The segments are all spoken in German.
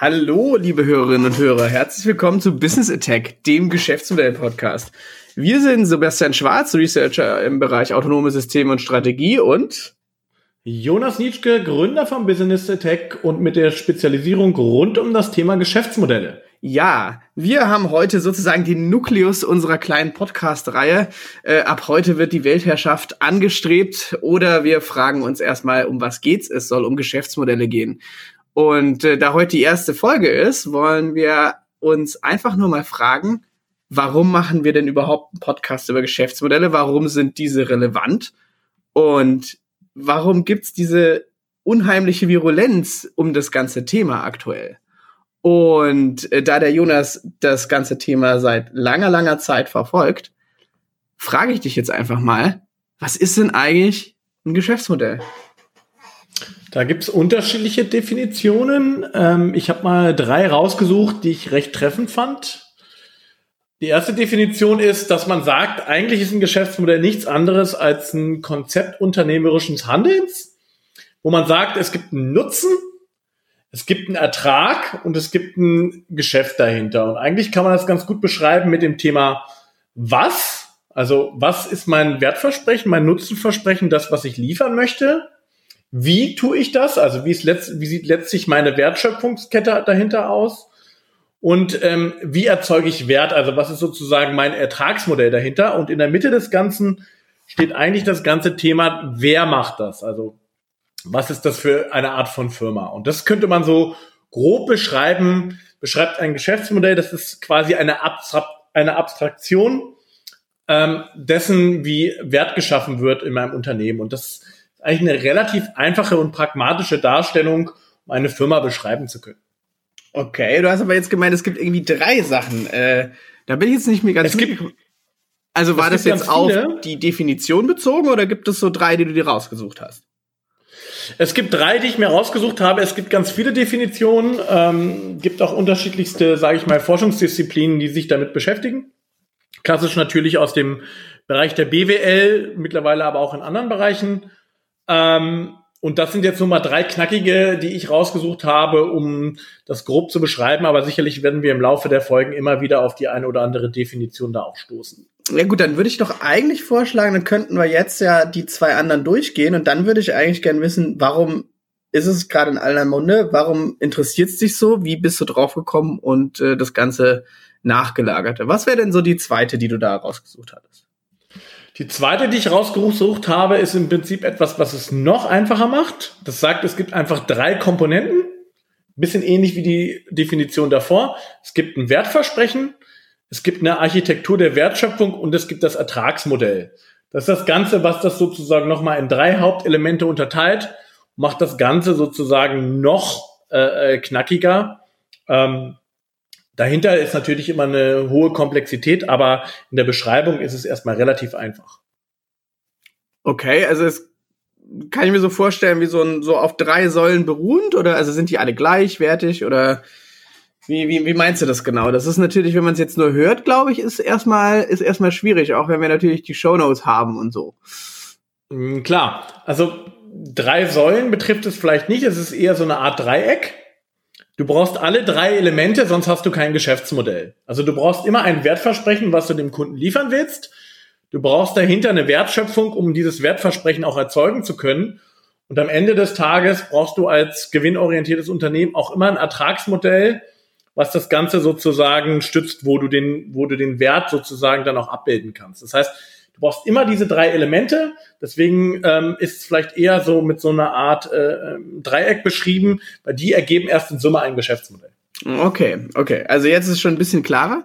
Hallo, liebe Hörerinnen und Hörer. Herzlich willkommen zu Business Attack, dem Geschäftsmodell-Podcast. Wir sind Sebastian Schwarz, Researcher im Bereich autonome Systeme und Strategie und Jonas Nietzsche, Gründer von Business Attack und mit der Spezialisierung rund um das Thema Geschäftsmodelle. Ja, wir haben heute sozusagen den Nukleus unserer kleinen Podcast-Reihe. Äh, ab heute wird die Weltherrschaft angestrebt oder wir fragen uns erstmal, um was geht's? Es soll um Geschäftsmodelle gehen. Und äh, da heute die erste Folge ist, wollen wir uns einfach nur mal fragen, warum machen wir denn überhaupt einen Podcast über Geschäftsmodelle? Warum sind diese relevant? Und warum gibt's diese unheimliche Virulenz um das ganze Thema aktuell? Und äh, da der Jonas das ganze Thema seit langer, langer Zeit verfolgt, frage ich dich jetzt einfach mal, was ist denn eigentlich ein Geschäftsmodell? Da gibt's unterschiedliche Definitionen. Ähm, ich habe mal drei rausgesucht, die ich recht treffend fand. Die erste Definition ist, dass man sagt, eigentlich ist ein Geschäftsmodell nichts anderes als ein Konzept unternehmerischen Handelns, wo man sagt, es gibt einen Nutzen, es gibt einen Ertrag und es gibt ein Geschäft dahinter. Und eigentlich kann man das ganz gut beschreiben mit dem Thema was. Also was ist mein Wertversprechen, mein Nutzenversprechen, das, was ich liefern möchte? Wie tue ich das? Also wie, ist letzt, wie sieht letztlich meine Wertschöpfungskette dahinter aus? Und ähm, wie erzeuge ich Wert? Also was ist sozusagen mein Ertragsmodell dahinter? Und in der Mitte des Ganzen steht eigentlich das ganze Thema, wer macht das? Also was ist das für eine Art von Firma? Und das könnte man so grob beschreiben, beschreibt ein Geschäftsmodell, das ist quasi eine, Abstra eine Abstraktion ähm, dessen, wie Wert geschaffen wird in meinem Unternehmen. Und das eigentlich eine relativ einfache und pragmatische Darstellung, um eine Firma beschreiben zu können. Okay, du hast aber jetzt gemeint, es gibt irgendwie drei Sachen. Äh, da bin ich jetzt nicht mehr ganz. Es gibt, also war das jetzt auf die Definition bezogen oder gibt es so drei, die du dir rausgesucht hast? Es gibt drei, die ich mir rausgesucht habe. Es gibt ganz viele Definitionen, ähm, gibt auch unterschiedlichste, sage ich mal, Forschungsdisziplinen, die sich damit beschäftigen. Klassisch natürlich aus dem Bereich der BWL, mittlerweile aber auch in anderen Bereichen. Ähm, und das sind jetzt nur mal drei knackige, die ich rausgesucht habe, um das grob zu beschreiben. Aber sicherlich werden wir im Laufe der Folgen immer wieder auf die eine oder andere Definition da auch stoßen. Ja gut, dann würde ich doch eigentlich vorschlagen, dann könnten wir jetzt ja die zwei anderen durchgehen und dann würde ich eigentlich gern wissen, warum ist es gerade in aller Munde? Warum interessiert es dich so? Wie bist du draufgekommen und äh, das Ganze nachgelagerte? Was wäre denn so die zweite, die du da rausgesucht hattest? Die zweite, die ich rausgesucht habe, ist im Prinzip etwas, was es noch einfacher macht. Das sagt, es gibt einfach drei Komponenten. Bisschen ähnlich wie die Definition davor. Es gibt ein Wertversprechen, es gibt eine Architektur der Wertschöpfung und es gibt das Ertragsmodell. Das ist das Ganze, was das sozusagen nochmal in drei Hauptelemente unterteilt, macht das Ganze sozusagen noch äh, äh knackiger. Ähm, Dahinter ist natürlich immer eine hohe Komplexität, aber in der Beschreibung ist es erstmal relativ einfach. Okay, also es kann ich mir so vorstellen, wie so ein so auf drei Säulen beruhend oder also sind die alle gleichwertig oder wie, wie, wie meinst du das genau? Das ist natürlich, wenn man es jetzt nur hört, glaube ich, ist erstmal ist erstmal schwierig, auch wenn wir natürlich die Shownotes haben und so. Mm, klar, also drei Säulen betrifft es vielleicht nicht, es ist eher so eine Art Dreieck. Du brauchst alle drei Elemente, sonst hast du kein Geschäftsmodell. Also du brauchst immer ein Wertversprechen, was du dem Kunden liefern willst. Du brauchst dahinter eine Wertschöpfung, um dieses Wertversprechen auch erzeugen zu können. Und am Ende des Tages brauchst du als gewinnorientiertes Unternehmen auch immer ein Ertragsmodell, was das Ganze sozusagen stützt, wo du den, wo du den Wert sozusagen dann auch abbilden kannst. Das heißt, Du brauchst immer diese drei Elemente. Deswegen ähm, ist es vielleicht eher so mit so einer Art äh, ähm, Dreieck beschrieben, weil die ergeben erst in Summe ein Geschäftsmodell. Okay, okay. Also jetzt ist es schon ein bisschen klarer.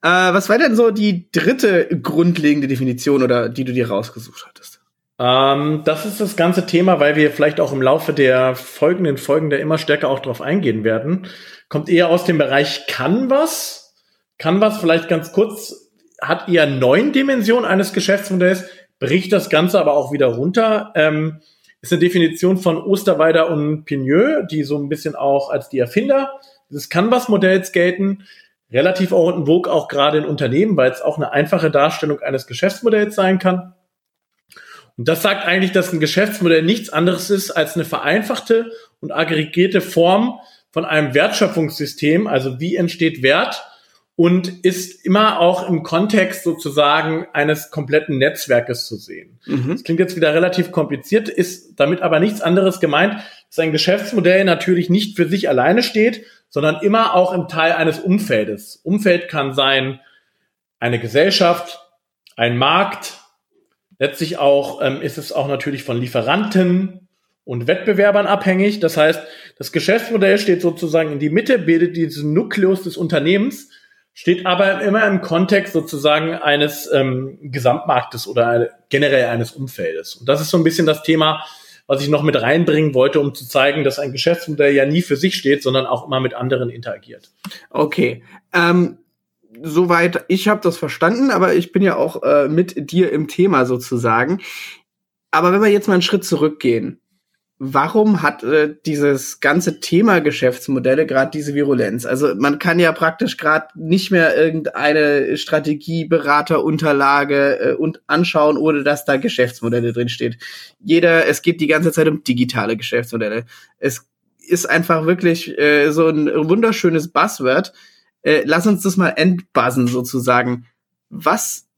Äh, was war denn so die dritte grundlegende Definition oder die du dir rausgesucht hattest? Ähm, das ist das ganze Thema, weil wir vielleicht auch im Laufe der folgenden Folgen da immer stärker auch drauf eingehen werden. Kommt eher aus dem Bereich Canvas. Canvas vielleicht ganz kurz hat eher neun Dimensionen eines Geschäftsmodells, bricht das Ganze aber auch wieder runter. Ähm, ist eine Definition von Osterweider und Pigneux, die so ein bisschen auch als die Erfinder des Canvas-Modells gelten. Relativ auch in Vogue auch gerade in Unternehmen, weil es auch eine einfache Darstellung eines Geschäftsmodells sein kann. Und das sagt eigentlich, dass ein Geschäftsmodell nichts anderes ist als eine vereinfachte und aggregierte Form von einem Wertschöpfungssystem, also wie entsteht Wert und ist immer auch im Kontext sozusagen eines kompletten Netzwerkes zu sehen. Mhm. Das klingt jetzt wieder relativ kompliziert, ist damit aber nichts anderes gemeint, dass ein Geschäftsmodell natürlich nicht für sich alleine steht, sondern immer auch im Teil eines Umfeldes. Umfeld kann sein eine Gesellschaft, ein Markt, letztlich auch ähm, ist es auch natürlich von Lieferanten und Wettbewerbern abhängig. Das heißt, das Geschäftsmodell steht sozusagen in die Mitte, bildet diesen Nukleus des Unternehmens steht aber immer im Kontext sozusagen eines ähm, Gesamtmarktes oder generell eines Umfeldes. Und das ist so ein bisschen das Thema, was ich noch mit reinbringen wollte, um zu zeigen, dass ein Geschäftsmodell ja nie für sich steht, sondern auch immer mit anderen interagiert. Okay. Ähm, soweit, ich habe das verstanden, aber ich bin ja auch äh, mit dir im Thema sozusagen. Aber wenn wir jetzt mal einen Schritt zurückgehen, warum hat äh, dieses ganze Thema Geschäftsmodelle gerade diese Virulenz? Also man kann ja praktisch gerade nicht mehr irgendeine Strategieberaterunterlage äh, und anschauen, ohne dass da Geschäftsmodelle drinsteht. Jeder, es geht die ganze Zeit um digitale Geschäftsmodelle. Es ist einfach wirklich äh, so ein wunderschönes Buzzword. Äh, lass uns das mal entbuzzen sozusagen. Was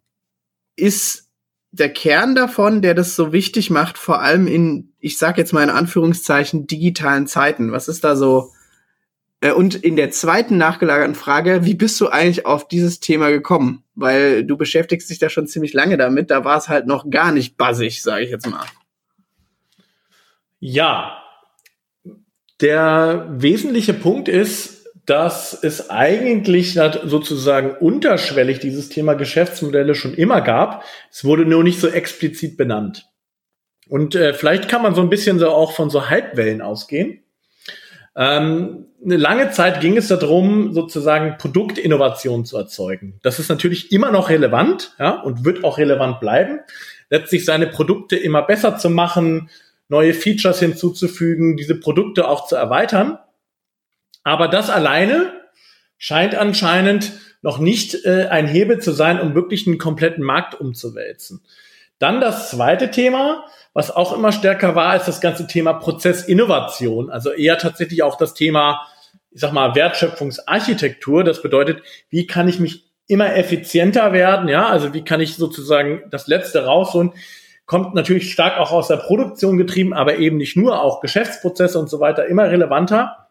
ist der Kern davon, der das so wichtig macht, vor allem in, ich sag jetzt mal in Anführungszeichen, digitalen Zeiten? Was ist da so? Äh, und in der zweiten nachgelagerten Frage, wie bist du eigentlich auf dieses Thema gekommen? Weil du beschäftigst dich da schon ziemlich lange damit, da war es halt noch gar nicht buzzig, sage ich jetzt mal. Ja, der wesentliche Punkt ist, dass es eigentlich sozusagen unterschwellig dieses Thema Geschäftsmodelle schon immer gab. Es wurde nur nicht so explizit benannt. Und äh, vielleicht kann man so ein bisschen so auch von so Halbwellen ausgehen. Ähm, eine lange Zeit ging es darum, sozusagen Produktinnovation zu erzeugen. Das ist natürlich immer noch relevant ja, und wird auch relevant bleiben. Letztlich seine Produkte immer besser zu machen, neue Features hinzuzufügen, diese Produkte auch zu erweitern. Aber das alleine scheint anscheinend noch nicht äh, ein Hebel zu sein, um wirklich einen kompletten Markt umzuwälzen. Dann das zweite Thema, was auch immer stärker war, ist das ganze Thema Prozessinnovation. Also eher tatsächlich auch das Thema, ich sag mal, Wertschöpfungsarchitektur. Das bedeutet, wie kann ich mich immer effizienter werden? Ja, also wie kann ich sozusagen das Letzte rausholen? Kommt natürlich stark auch aus der Produktion getrieben, aber eben nicht nur, auch Geschäftsprozesse und so weiter immer relevanter.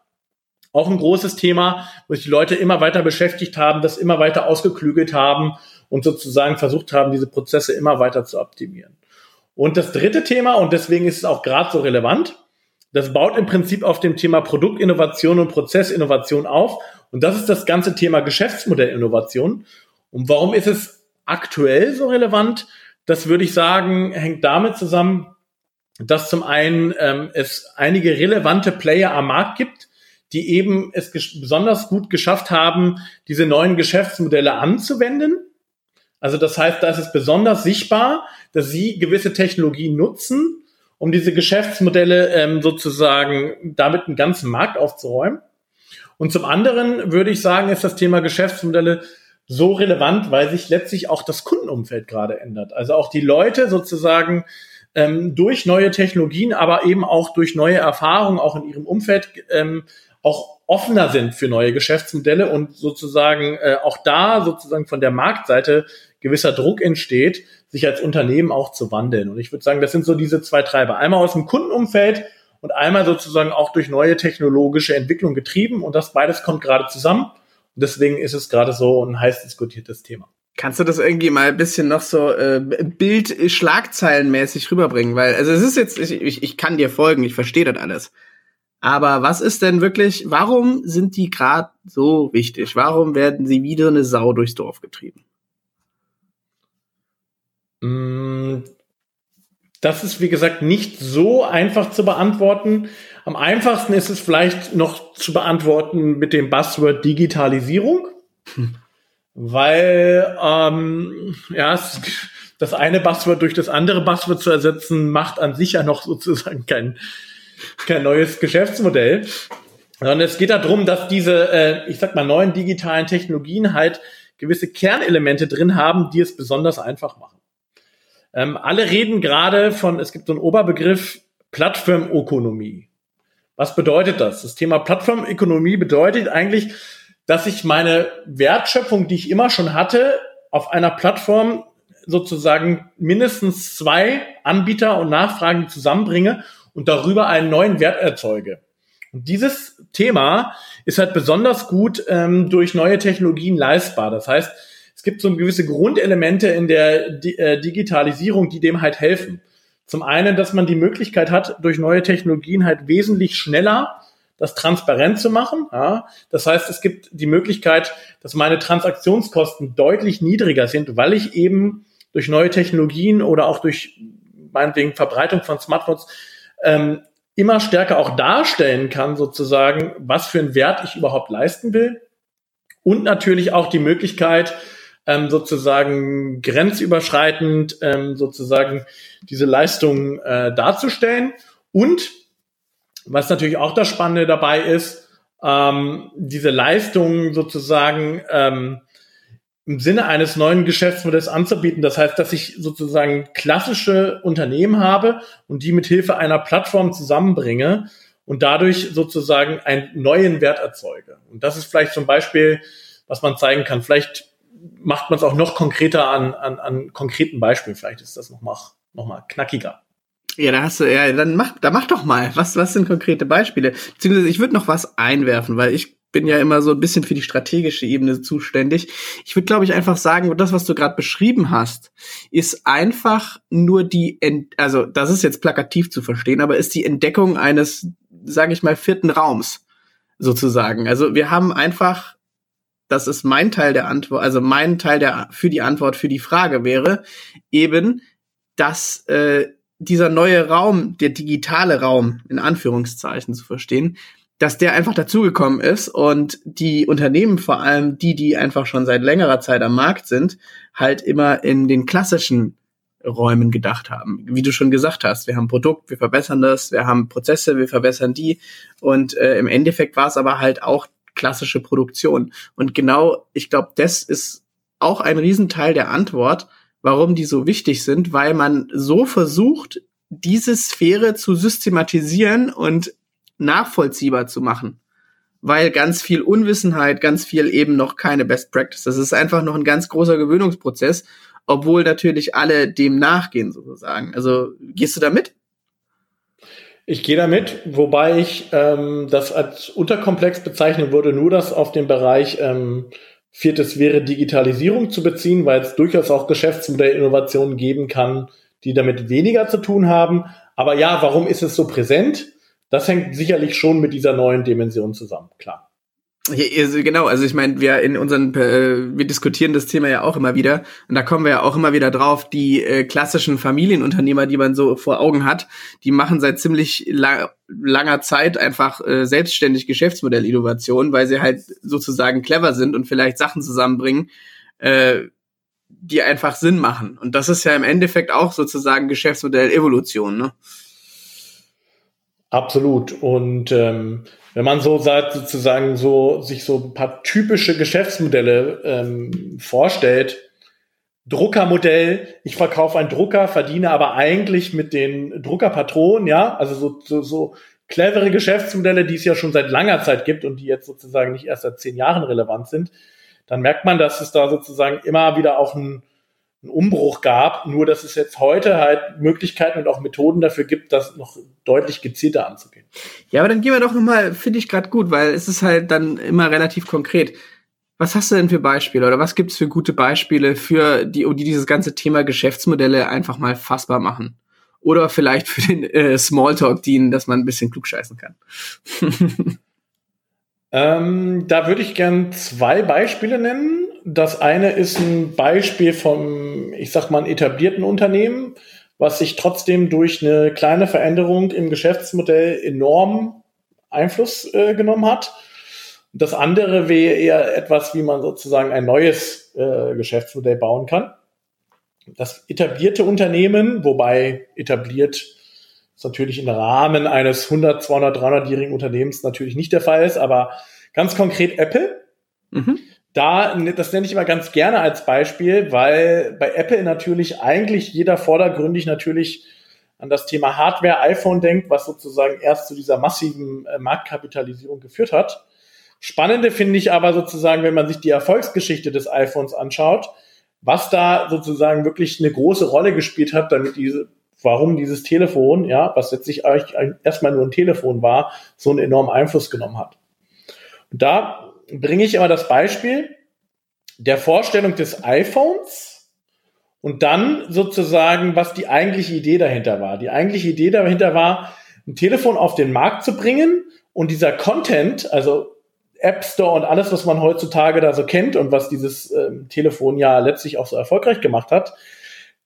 Auch ein großes Thema, wo sich die Leute immer weiter beschäftigt haben, das immer weiter ausgeklügelt haben und sozusagen versucht haben, diese Prozesse immer weiter zu optimieren. Und das dritte Thema, und deswegen ist es auch gerade so relevant, das baut im Prinzip auf dem Thema Produktinnovation und Prozessinnovation auf. Und das ist das ganze Thema Geschäftsmodellinnovation. Und warum ist es aktuell so relevant? Das würde ich sagen, hängt damit zusammen, dass zum einen ähm, es einige relevante Player am Markt gibt, die eben es besonders gut geschafft haben, diese neuen Geschäftsmodelle anzuwenden. Also das heißt, da ist es besonders sichtbar, dass sie gewisse Technologien nutzen, um diese Geschäftsmodelle ähm, sozusagen damit einen ganzen Markt aufzuräumen. Und zum anderen würde ich sagen, ist das Thema Geschäftsmodelle so relevant, weil sich letztlich auch das Kundenumfeld gerade ändert. Also auch die Leute sozusagen ähm, durch neue Technologien, aber eben auch durch neue Erfahrungen, auch in ihrem Umfeld ähm, auch offener sind für neue Geschäftsmodelle und sozusagen äh, auch da sozusagen von der Marktseite gewisser Druck entsteht, sich als Unternehmen auch zu wandeln. Und ich würde sagen, das sind so diese zwei Treiber. Einmal aus dem Kundenumfeld und einmal sozusagen auch durch neue technologische Entwicklung getrieben. Und das beides kommt gerade zusammen. Und deswegen ist es gerade so ein heiß diskutiertes Thema. Kannst du das irgendwie mal ein bisschen noch so äh, Bild schlagzeilenmäßig rüberbringen? Weil, also es ist jetzt, ich, ich, ich kann dir folgen, ich verstehe das alles. Aber was ist denn wirklich, warum sind die gerade so wichtig? Warum werden sie wieder eine Sau durchs Dorf getrieben? Mm, das ist, wie gesagt, nicht so einfach zu beantworten. Am einfachsten ist es vielleicht noch zu beantworten mit dem Buzzword Digitalisierung. Hm. Weil, ähm, ja, das eine Buzzword durch das andere Buzzword zu ersetzen, macht an sich ja noch sozusagen keinen kein neues Geschäftsmodell, sondern es geht darum, dass diese, äh, ich sag mal, neuen digitalen Technologien halt gewisse Kernelemente drin haben, die es besonders einfach machen. Ähm, alle reden gerade von, es gibt so einen Oberbegriff Plattformökonomie. Was bedeutet das? Das Thema Plattformökonomie bedeutet eigentlich, dass ich meine Wertschöpfung, die ich immer schon hatte, auf einer Plattform sozusagen mindestens zwei Anbieter und Nachfragen zusammenbringe und darüber einen neuen Wert erzeuge. Und dieses Thema ist halt besonders gut ähm, durch neue Technologien leistbar. Das heißt, es gibt so gewisse Grundelemente in der Di äh, Digitalisierung, die dem halt helfen. Zum einen, dass man die Möglichkeit hat, durch neue Technologien halt wesentlich schneller das transparent zu machen. Ja. Das heißt, es gibt die Möglichkeit, dass meine Transaktionskosten deutlich niedriger sind, weil ich eben durch neue Technologien oder auch durch meinetwegen Verbreitung von Smartphones ähm, immer stärker auch darstellen kann, sozusagen, was für einen Wert ich überhaupt leisten will. Und natürlich auch die Möglichkeit, ähm, sozusagen grenzüberschreitend ähm, sozusagen diese Leistung äh, darzustellen. Und was natürlich auch das Spannende dabei ist, ähm, diese Leistung sozusagen ähm, im Sinne eines neuen Geschäftsmodells anzubieten. Das heißt, dass ich sozusagen klassische Unternehmen habe und die mit Hilfe einer Plattform zusammenbringe und dadurch sozusagen einen neuen Wert erzeuge. Und das ist vielleicht zum Beispiel, was man zeigen kann. Vielleicht macht man es auch noch konkreter an, an, an konkreten Beispielen. Vielleicht ist das noch mal, noch mal knackiger. Ja, da hast du, ja, dann mach, da mach doch mal. Was, was sind konkrete Beispiele? Beziehungsweise ich würde noch was einwerfen, weil ich bin ja immer so ein bisschen für die strategische Ebene zuständig. Ich würde, glaube ich, einfach sagen, das, was du gerade beschrieben hast, ist einfach nur die, Ent also das ist jetzt plakativ zu verstehen, aber ist die Entdeckung eines, sage ich mal, vierten Raums sozusagen. Also wir haben einfach, das ist mein Teil der Antwort, also mein Teil der für die Antwort für die Frage wäre eben, dass äh, dieser neue Raum, der digitale Raum in Anführungszeichen zu verstehen, dass der einfach dazugekommen ist und die Unternehmen, vor allem die, die einfach schon seit längerer Zeit am Markt sind, halt immer in den klassischen Räumen gedacht haben. Wie du schon gesagt hast, wir haben Produkt, wir verbessern das, wir haben Prozesse, wir verbessern die und äh, im Endeffekt war es aber halt auch klassische Produktion. Und genau, ich glaube, das ist auch ein Riesenteil der Antwort, warum die so wichtig sind, weil man so versucht, diese Sphäre zu systematisieren und nachvollziehbar zu machen. Weil ganz viel Unwissenheit, ganz viel eben noch keine Best Practice. Das ist einfach noch ein ganz großer Gewöhnungsprozess, obwohl natürlich alle dem nachgehen, sozusagen. Also gehst du da mit? Ich gehe damit, wobei ich ähm, das als unterkomplex bezeichnen würde, nur das auf den Bereich ähm, viertes wäre Digitalisierung zu beziehen, weil es durchaus auch Geschäftsmodellinnovationen geben kann, die damit weniger zu tun haben. Aber ja, warum ist es so präsent? Das hängt sicherlich schon mit dieser neuen Dimension zusammen, klar. Genau, also ich meine, wir in unseren, äh, wir diskutieren das Thema ja auch immer wieder und da kommen wir ja auch immer wieder drauf, die äh, klassischen Familienunternehmer, die man so vor Augen hat, die machen seit ziemlich la langer Zeit einfach äh, selbstständig Geschäftsmodellinnovation, weil sie halt sozusagen clever sind und vielleicht Sachen zusammenbringen, äh, die einfach Sinn machen. Und das ist ja im Endeffekt auch sozusagen Geschäftsmodellevolution, ne? Absolut. Und ähm, wenn man so sagt, sozusagen so sich so ein paar typische Geschäftsmodelle ähm, vorstellt, Druckermodell, ich verkaufe einen Drucker, verdiene aber eigentlich mit den Druckerpatronen, ja, also so, so, so clevere Geschäftsmodelle, die es ja schon seit langer Zeit gibt und die jetzt sozusagen nicht erst seit zehn Jahren relevant sind, dann merkt man, dass es da sozusagen immer wieder auch ein einen Umbruch gab, nur dass es jetzt heute halt Möglichkeiten und auch Methoden dafür gibt, das noch deutlich gezielter anzugehen. Ja, aber dann gehen wir doch nochmal, finde ich gerade gut, weil es ist halt dann immer relativ konkret. Was hast du denn für Beispiele oder was gibt es für gute Beispiele für die, die dieses ganze Thema Geschäftsmodelle einfach mal fassbar machen? Oder vielleicht für den äh, Smalltalk dienen, dass man ein bisschen klugscheißen kann. ähm, da würde ich gern zwei Beispiele nennen. Das eine ist ein Beispiel vom, ich sag mal, etablierten Unternehmen, was sich trotzdem durch eine kleine Veränderung im Geschäftsmodell enorm Einfluss äh, genommen hat. Das andere wäre eher etwas, wie man sozusagen ein neues äh, Geschäftsmodell bauen kann. Das etablierte Unternehmen, wobei etabliert ist natürlich im Rahmen eines 100, 200, 300-jährigen Unternehmens natürlich nicht der Fall ist, aber ganz konkret Apple. Mhm da, das nenne ich immer ganz gerne als Beispiel, weil bei Apple natürlich eigentlich jeder vordergründig natürlich an das Thema Hardware iPhone denkt, was sozusagen erst zu dieser massiven äh, Marktkapitalisierung geführt hat. Spannende finde ich aber sozusagen, wenn man sich die Erfolgsgeschichte des iPhones anschaut, was da sozusagen wirklich eine große Rolle gespielt hat, damit diese, warum dieses Telefon, ja, was letztlich eigentlich erstmal nur ein Telefon war, so einen enormen Einfluss genommen hat. Und da bringe ich aber das Beispiel der Vorstellung des iPhones und dann sozusagen, was die eigentliche Idee dahinter war. Die eigentliche Idee dahinter war, ein Telefon auf den Markt zu bringen und dieser Content, also App Store und alles, was man heutzutage da so kennt und was dieses ähm, Telefon ja letztlich auch so erfolgreich gemacht hat,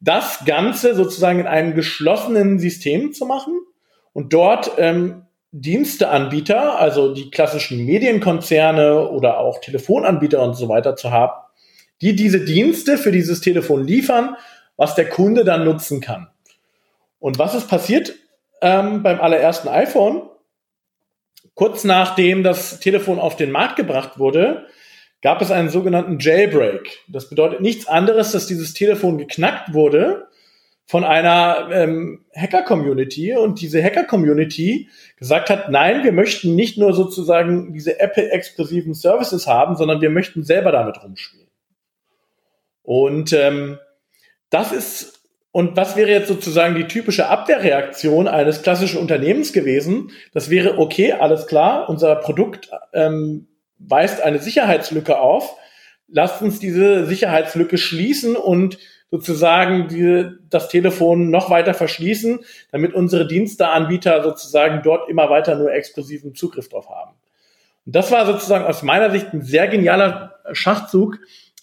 das Ganze sozusagen in einem geschlossenen System zu machen und dort ähm, Diensteanbieter, also die klassischen Medienkonzerne oder auch Telefonanbieter und so weiter zu haben, die diese Dienste für dieses Telefon liefern, was der Kunde dann nutzen kann. Und was ist passiert ähm, beim allerersten iPhone? Kurz nachdem das Telefon auf den Markt gebracht wurde, gab es einen sogenannten Jailbreak. Das bedeutet nichts anderes, dass dieses Telefon geknackt wurde von einer ähm, Hacker-Community und diese Hacker-Community gesagt hat, nein, wir möchten nicht nur sozusagen diese Apple-exklusiven Services haben, sondern wir möchten selber damit rumspielen. Und ähm, das ist und was wäre jetzt sozusagen die typische Abwehrreaktion eines klassischen Unternehmens gewesen? Das wäre, okay, alles klar, unser Produkt ähm, weist eine Sicherheitslücke auf. Lasst uns diese Sicherheitslücke schließen und sozusagen die, das Telefon noch weiter verschließen, damit unsere Diensteanbieter sozusagen dort immer weiter nur exklusiven Zugriff drauf haben. Und das war sozusagen aus meiner Sicht ein sehr genialer Schachzug,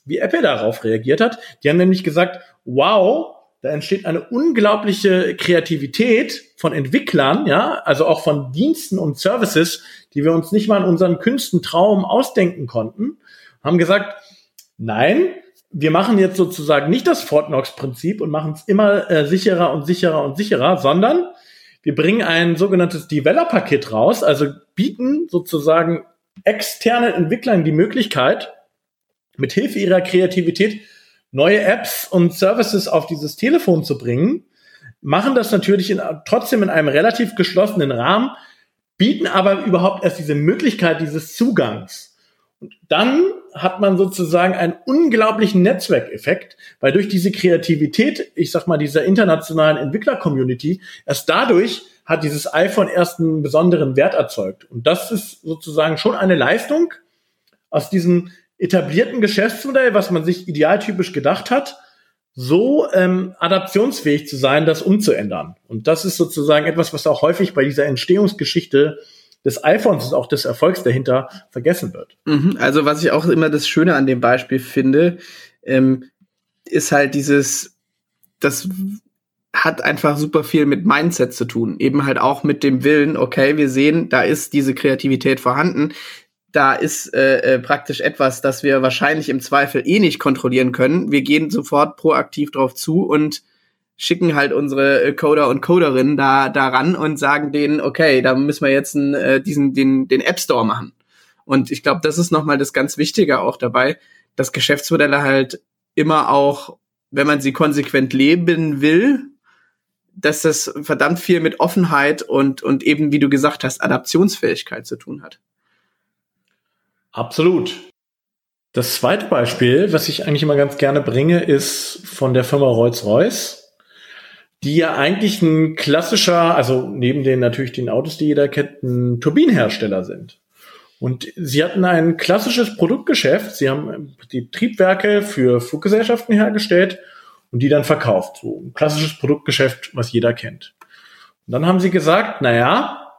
wie Apple darauf reagiert hat. Die haben nämlich gesagt, wow, da entsteht eine unglaubliche Kreativität von Entwicklern, ja, also auch von Diensten und Services, die wir uns nicht mal in unseren kühnsten Traum ausdenken konnten, haben gesagt, nein, wir machen jetzt sozusagen nicht das Fort Knox-Prinzip und machen es immer äh, sicherer und sicherer und sicherer, sondern wir bringen ein sogenanntes Developer-Kit raus, also bieten sozusagen externen Entwicklern die Möglichkeit, mit Hilfe ihrer Kreativität neue Apps und Services auf dieses Telefon zu bringen, machen das natürlich in, trotzdem in einem relativ geschlossenen Rahmen, bieten aber überhaupt erst diese Möglichkeit dieses Zugangs. Und dann hat man sozusagen einen unglaublichen Netzwerkeffekt, weil durch diese Kreativität, ich sag mal, dieser internationalen Entwickler-Community, erst dadurch hat dieses iPhone erst einen besonderen Wert erzeugt. Und das ist sozusagen schon eine Leistung aus diesem etablierten Geschäftsmodell, was man sich idealtypisch gedacht hat, so ähm, adaptionsfähig zu sein, das umzuändern. Und das ist sozusagen etwas, was auch häufig bei dieser Entstehungsgeschichte des iPhones und auch des Erfolgs dahinter vergessen wird. Mhm, also was ich auch immer das Schöne an dem Beispiel finde, ähm, ist halt dieses, das hat einfach super viel mit Mindset zu tun. Eben halt auch mit dem Willen, okay, wir sehen, da ist diese Kreativität vorhanden da ist äh, äh, praktisch etwas, das wir wahrscheinlich im Zweifel eh nicht kontrollieren können. Wir gehen sofort proaktiv drauf zu und schicken halt unsere äh, Coder und Coderinnen da daran und sagen denen, okay, da müssen wir jetzt einen, äh, diesen den den App Store machen. Und ich glaube, das ist nochmal das ganz Wichtige auch dabei, dass Geschäftsmodelle halt immer auch, wenn man sie konsequent leben will, dass das verdammt viel mit Offenheit und und eben, wie du gesagt hast, Adaptionsfähigkeit zu tun hat. Absolut. Das zweite Beispiel, was ich eigentlich immer ganz gerne bringe, ist von der Firma Rolls-Royce, die ja eigentlich ein klassischer, also neben den natürlich den Autos, die jeder kennt, ein Turbinenhersteller sind. Und sie hatten ein klassisches Produktgeschäft. Sie haben die Triebwerke für Fluggesellschaften hergestellt und die dann verkauft. So ein klassisches Produktgeschäft, was jeder kennt. Und dann haben sie gesagt, naja,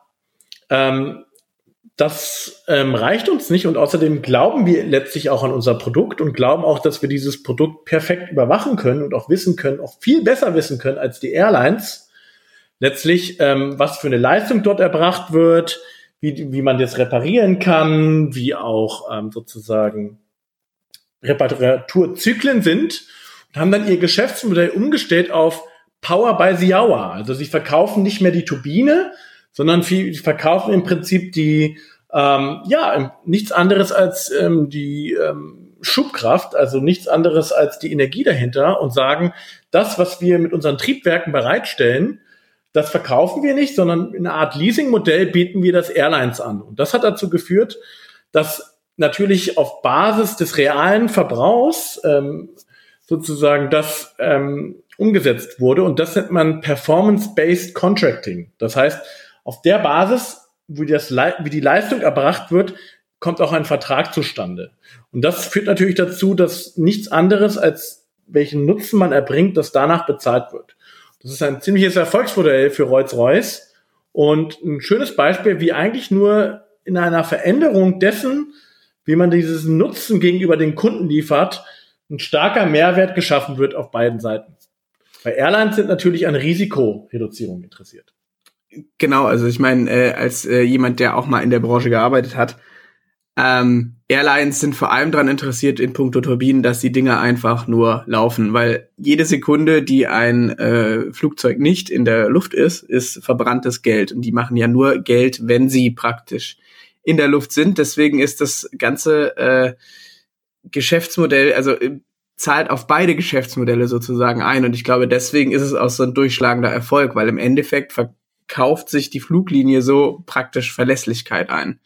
ähm, das ähm, reicht uns nicht und außerdem glauben wir letztlich auch an unser Produkt und glauben auch, dass wir dieses Produkt perfekt überwachen können und auch wissen können, auch viel besser wissen können als die Airlines. Letztlich, ähm, was für eine Leistung dort erbracht wird, wie, wie man das reparieren kann, wie auch ähm, sozusagen Reparaturzyklen sind und haben dann ihr Geschäftsmodell umgestellt auf Power by the Hour. Also sie verkaufen nicht mehr die Turbine, sondern viel, verkaufen im Prinzip die, ähm, ja, nichts anderes als ähm, die ähm, Schubkraft, also nichts anderes als die Energie dahinter und sagen, das, was wir mit unseren Triebwerken bereitstellen, das verkaufen wir nicht, sondern in einer Art Leasing-Modell bieten wir das Airlines an. Und das hat dazu geführt, dass natürlich auf Basis des realen Verbrauchs ähm, sozusagen das ähm, umgesetzt wurde. Und das nennt man Performance-Based Contracting. Das heißt, auf der Basis, wie, das, wie die Leistung erbracht wird, kommt auch ein Vertrag zustande. Und das führt natürlich dazu, dass nichts anderes als welchen Nutzen man erbringt, das danach bezahlt wird. Das ist ein ziemliches Erfolgsmodell für Rolls-Royce und ein schönes Beispiel, wie eigentlich nur in einer Veränderung dessen, wie man dieses Nutzen gegenüber den Kunden liefert, ein starker Mehrwert geschaffen wird auf beiden Seiten. Bei Airlines sind natürlich an Risikoreduzierung interessiert. Genau, also ich meine, äh, als äh, jemand, der auch mal in der Branche gearbeitet hat, ähm, Airlines sind vor allem daran interessiert in puncto Turbinen, dass die Dinger einfach nur laufen, weil jede Sekunde, die ein äh, Flugzeug nicht in der Luft ist, ist verbranntes Geld. Und die machen ja nur Geld, wenn sie praktisch in der Luft sind. Deswegen ist das ganze äh, Geschäftsmodell, also äh, zahlt auf beide Geschäftsmodelle sozusagen ein. Und ich glaube, deswegen ist es auch so ein durchschlagender Erfolg, weil im Endeffekt verkauft sich die Fluglinie so praktisch Verlässlichkeit ein.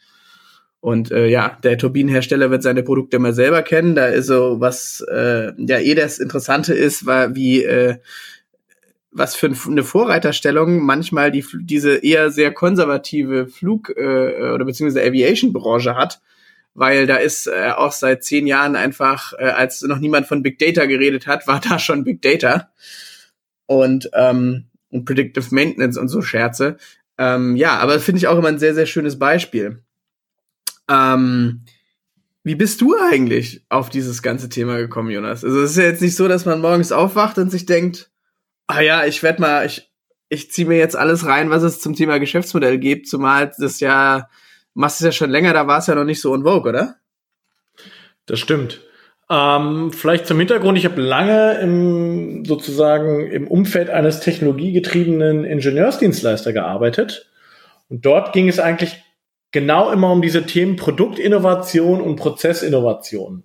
Und äh, ja, der Turbinenhersteller wird seine Produkte immer selber kennen. Da ist so was, äh, ja, eh das Interessante ist, war wie äh, was für eine Vorreiterstellung manchmal die diese eher sehr konservative Flug- äh, oder beziehungsweise Aviation-Branche hat, weil da ist äh, auch seit zehn Jahren einfach, äh, als noch niemand von Big Data geredet hat, war da schon Big Data und ähm, und Predictive Maintenance und so Scherze. Ähm, ja, aber finde ich auch immer ein sehr sehr schönes Beispiel. Ähm, wie bist du eigentlich auf dieses ganze Thema gekommen, Jonas? Also es ist ja jetzt nicht so, dass man morgens aufwacht und sich denkt, ah ja, ich werde mal, ich, ich ziehe mir jetzt alles rein, was es zum Thema Geschäftsmodell gibt, zumal das ja, machst es ja schon länger, da war es ja noch nicht so on vogue, oder? Das stimmt. Ähm, vielleicht zum Hintergrund, ich habe lange im sozusagen im Umfeld eines technologiegetriebenen Ingenieursdienstleister gearbeitet. Und dort ging es eigentlich genau immer um diese Themen Produktinnovation und Prozessinnovation.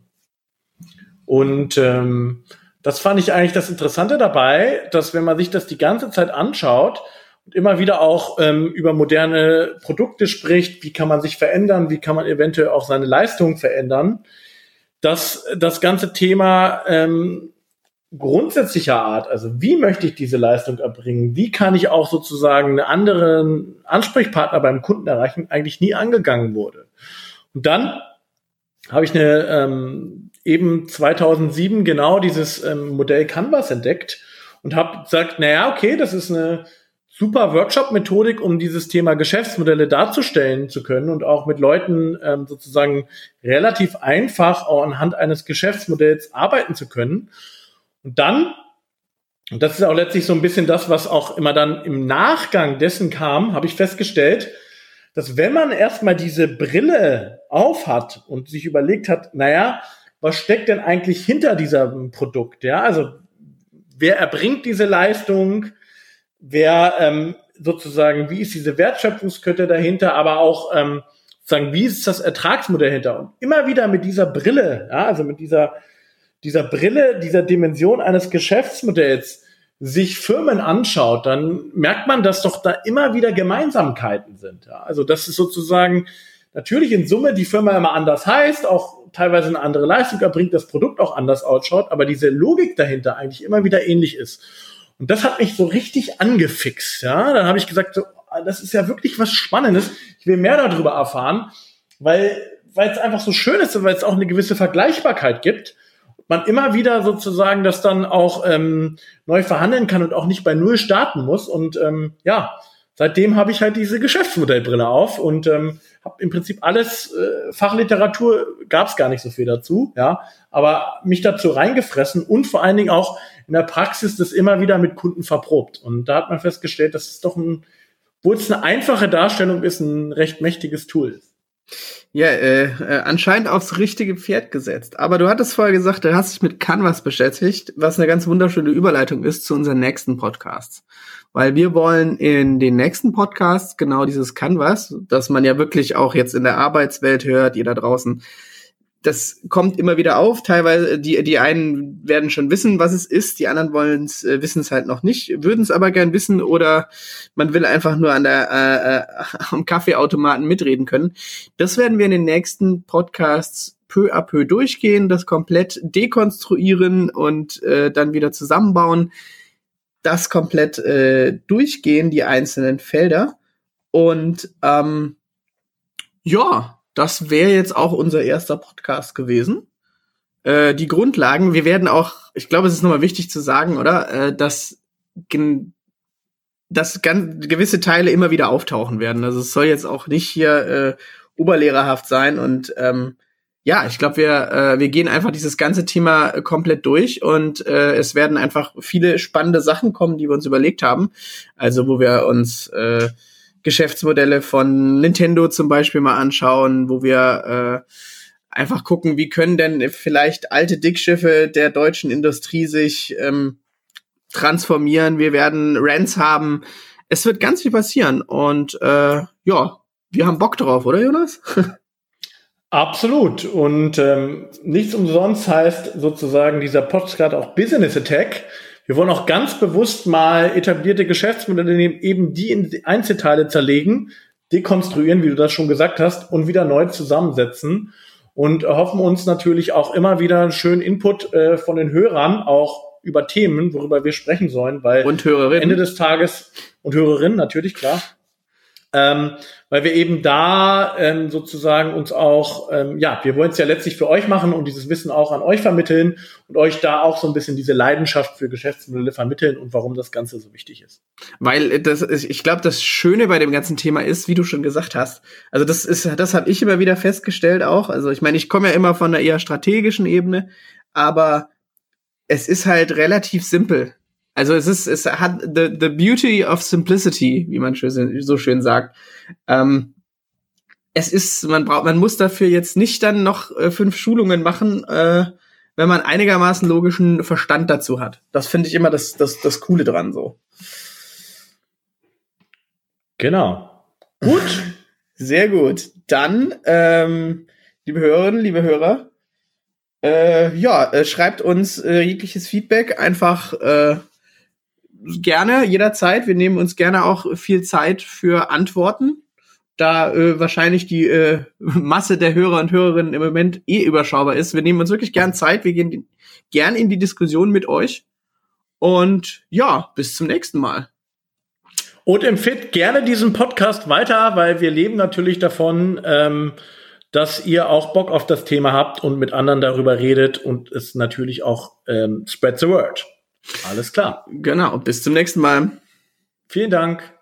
Und ähm, das fand ich eigentlich das Interessante dabei, dass wenn man sich das die ganze Zeit anschaut und immer wieder auch ähm, über moderne Produkte spricht, wie kann man sich verändern, wie kann man eventuell auch seine Leistung verändern, dass das ganze Thema ähm, grundsätzlicher Art, also wie möchte ich diese Leistung erbringen, wie kann ich auch sozusagen einen anderen Ansprechpartner beim Kunden erreichen, eigentlich nie angegangen wurde. Und dann habe ich eine ähm, eben 2007 genau dieses ähm, Modell Canvas entdeckt und habe gesagt, naja, okay, das ist eine super Workshop-Methodik, um dieses Thema Geschäftsmodelle darzustellen zu können und auch mit Leuten ähm, sozusagen relativ einfach auch anhand eines Geschäftsmodells arbeiten zu können. Und dann, und das ist auch letztlich so ein bisschen das, was auch immer dann im Nachgang dessen kam, habe ich festgestellt, dass wenn man erstmal diese Brille aufhat und sich überlegt hat, naja, was steckt denn eigentlich hinter diesem Produkt? Ja, also wer erbringt diese Leistung? Wer ähm, sozusagen, wie ist diese Wertschöpfungskette dahinter? Aber auch ähm, sagen, wie ist das Ertragsmodell dahinter? Und immer wieder mit dieser Brille, ja, also mit dieser dieser Brille, dieser Dimension eines Geschäftsmodells sich Firmen anschaut, dann merkt man, dass doch da immer wieder Gemeinsamkeiten sind. Ja? Also das ist sozusagen natürlich in Summe die Firma immer anders heißt, auch teilweise eine andere Leistung erbringt, das Produkt auch anders ausschaut, aber diese Logik dahinter eigentlich immer wieder ähnlich ist. Und das hat mich so richtig angefixt. Ja, dann habe ich gesagt, so, das ist ja wirklich was Spannendes. Ich will mehr darüber erfahren, weil weil es einfach so schön ist, weil es auch eine gewisse Vergleichbarkeit gibt man immer wieder sozusagen das dann auch ähm, neu verhandeln kann und auch nicht bei Null starten muss. Und ähm, ja, seitdem habe ich halt diese Geschäftsmodellbrille auf und ähm, habe im Prinzip alles, äh, Fachliteratur gab es gar nicht so viel dazu, ja, aber mich dazu reingefressen und vor allen Dingen auch in der Praxis das immer wieder mit Kunden verprobt. Und da hat man festgestellt, dass es doch ein, wo es eine einfache Darstellung ist, ein recht mächtiges Tool ist. Ja, äh, äh, anscheinend aufs richtige Pferd gesetzt. Aber du hattest vorher gesagt, du hast dich mit Canvas beschäftigt, was eine ganz wunderschöne Überleitung ist zu unseren nächsten Podcasts. Weil wir wollen in den nächsten Podcasts genau dieses Canvas, das man ja wirklich auch jetzt in der Arbeitswelt hört, ihr da draußen, das kommt immer wieder auf. Teilweise, die, die einen werden schon wissen, was es ist, die anderen wollen es, äh, wissen es halt noch nicht, würden es aber gern wissen oder man will einfach nur an der äh, äh, am Kaffeeautomaten mitreden können. Das werden wir in den nächsten Podcasts peu à peu durchgehen, das komplett dekonstruieren und äh, dann wieder zusammenbauen, das komplett äh, durchgehen, die einzelnen Felder. Und ähm, ja, das wäre jetzt auch unser erster Podcast gewesen. Äh, die Grundlagen, wir werden auch, ich glaube, es ist nochmal wichtig zu sagen, oder, äh, dass dass ganz gewisse Teile immer wieder auftauchen werden. Also es soll jetzt auch nicht hier äh, oberlehrerhaft sein und ähm, ja, ich glaube, wir, äh, wir gehen einfach dieses ganze Thema komplett durch und äh, es werden einfach viele spannende Sachen kommen, die wir uns überlegt haben. Also wo wir uns äh, Geschäftsmodelle von Nintendo zum Beispiel mal anschauen, wo wir äh, einfach gucken, wie können denn vielleicht alte Dickschiffe der deutschen Industrie sich ähm, transformieren. Wir werden Rents haben. Es wird ganz viel passieren und äh, ja, wir haben Bock drauf, oder Jonas? Absolut. Und ähm, nichts umsonst heißt sozusagen dieser Podcast auch Business Attack. Wir wollen auch ganz bewusst mal etablierte Geschäftsmodelle nehmen, eben die in Einzelteile zerlegen, dekonstruieren, wie du das schon gesagt hast, und wieder neu zusammensetzen. Und hoffen uns natürlich auch immer wieder einen schönen Input äh, von den Hörern, auch über Themen, worüber wir sprechen sollen, weil und Hörerinnen. Ende des Tages und Hörerinnen natürlich, klar ähm, weil wir eben da ähm, sozusagen uns auch, ähm, ja, wir wollen es ja letztlich für euch machen und dieses Wissen auch an euch vermitteln und euch da auch so ein bisschen diese Leidenschaft für Geschäftsmodelle vermitteln und warum das Ganze so wichtig ist. Weil das ist, ich glaube, das Schöne bei dem ganzen Thema ist, wie du schon gesagt hast, also das ist, das habe ich immer wieder festgestellt auch. Also ich meine, ich komme ja immer von einer eher strategischen Ebene, aber es ist halt relativ simpel. Also es ist, es hat the, the beauty of simplicity, wie man so schön sagt. Ähm, es ist, man braucht, man muss dafür jetzt nicht dann noch äh, fünf Schulungen machen, äh, wenn man einigermaßen logischen Verstand dazu hat. Das finde ich immer das, das, das Coole dran so. Genau. Gut. Sehr gut. Dann, ähm, liebe Hörerinnen, liebe Hörer, äh, ja, äh, schreibt uns äh, jegliches Feedback einfach äh, gerne, jederzeit. Wir nehmen uns gerne auch viel Zeit für Antworten, da äh, wahrscheinlich die äh, Masse der Hörer und Hörerinnen im Moment eh überschaubar ist. Wir nehmen uns wirklich gern Zeit. Wir gehen gern in die Diskussion mit euch. Und ja, bis zum nächsten Mal. Und empfiehlt gerne diesen Podcast weiter, weil wir leben natürlich davon, ähm, dass ihr auch Bock auf das Thema habt und mit anderen darüber redet und es natürlich auch ähm, spread the word. Alles klar. Genau. Bis zum nächsten Mal. Vielen Dank.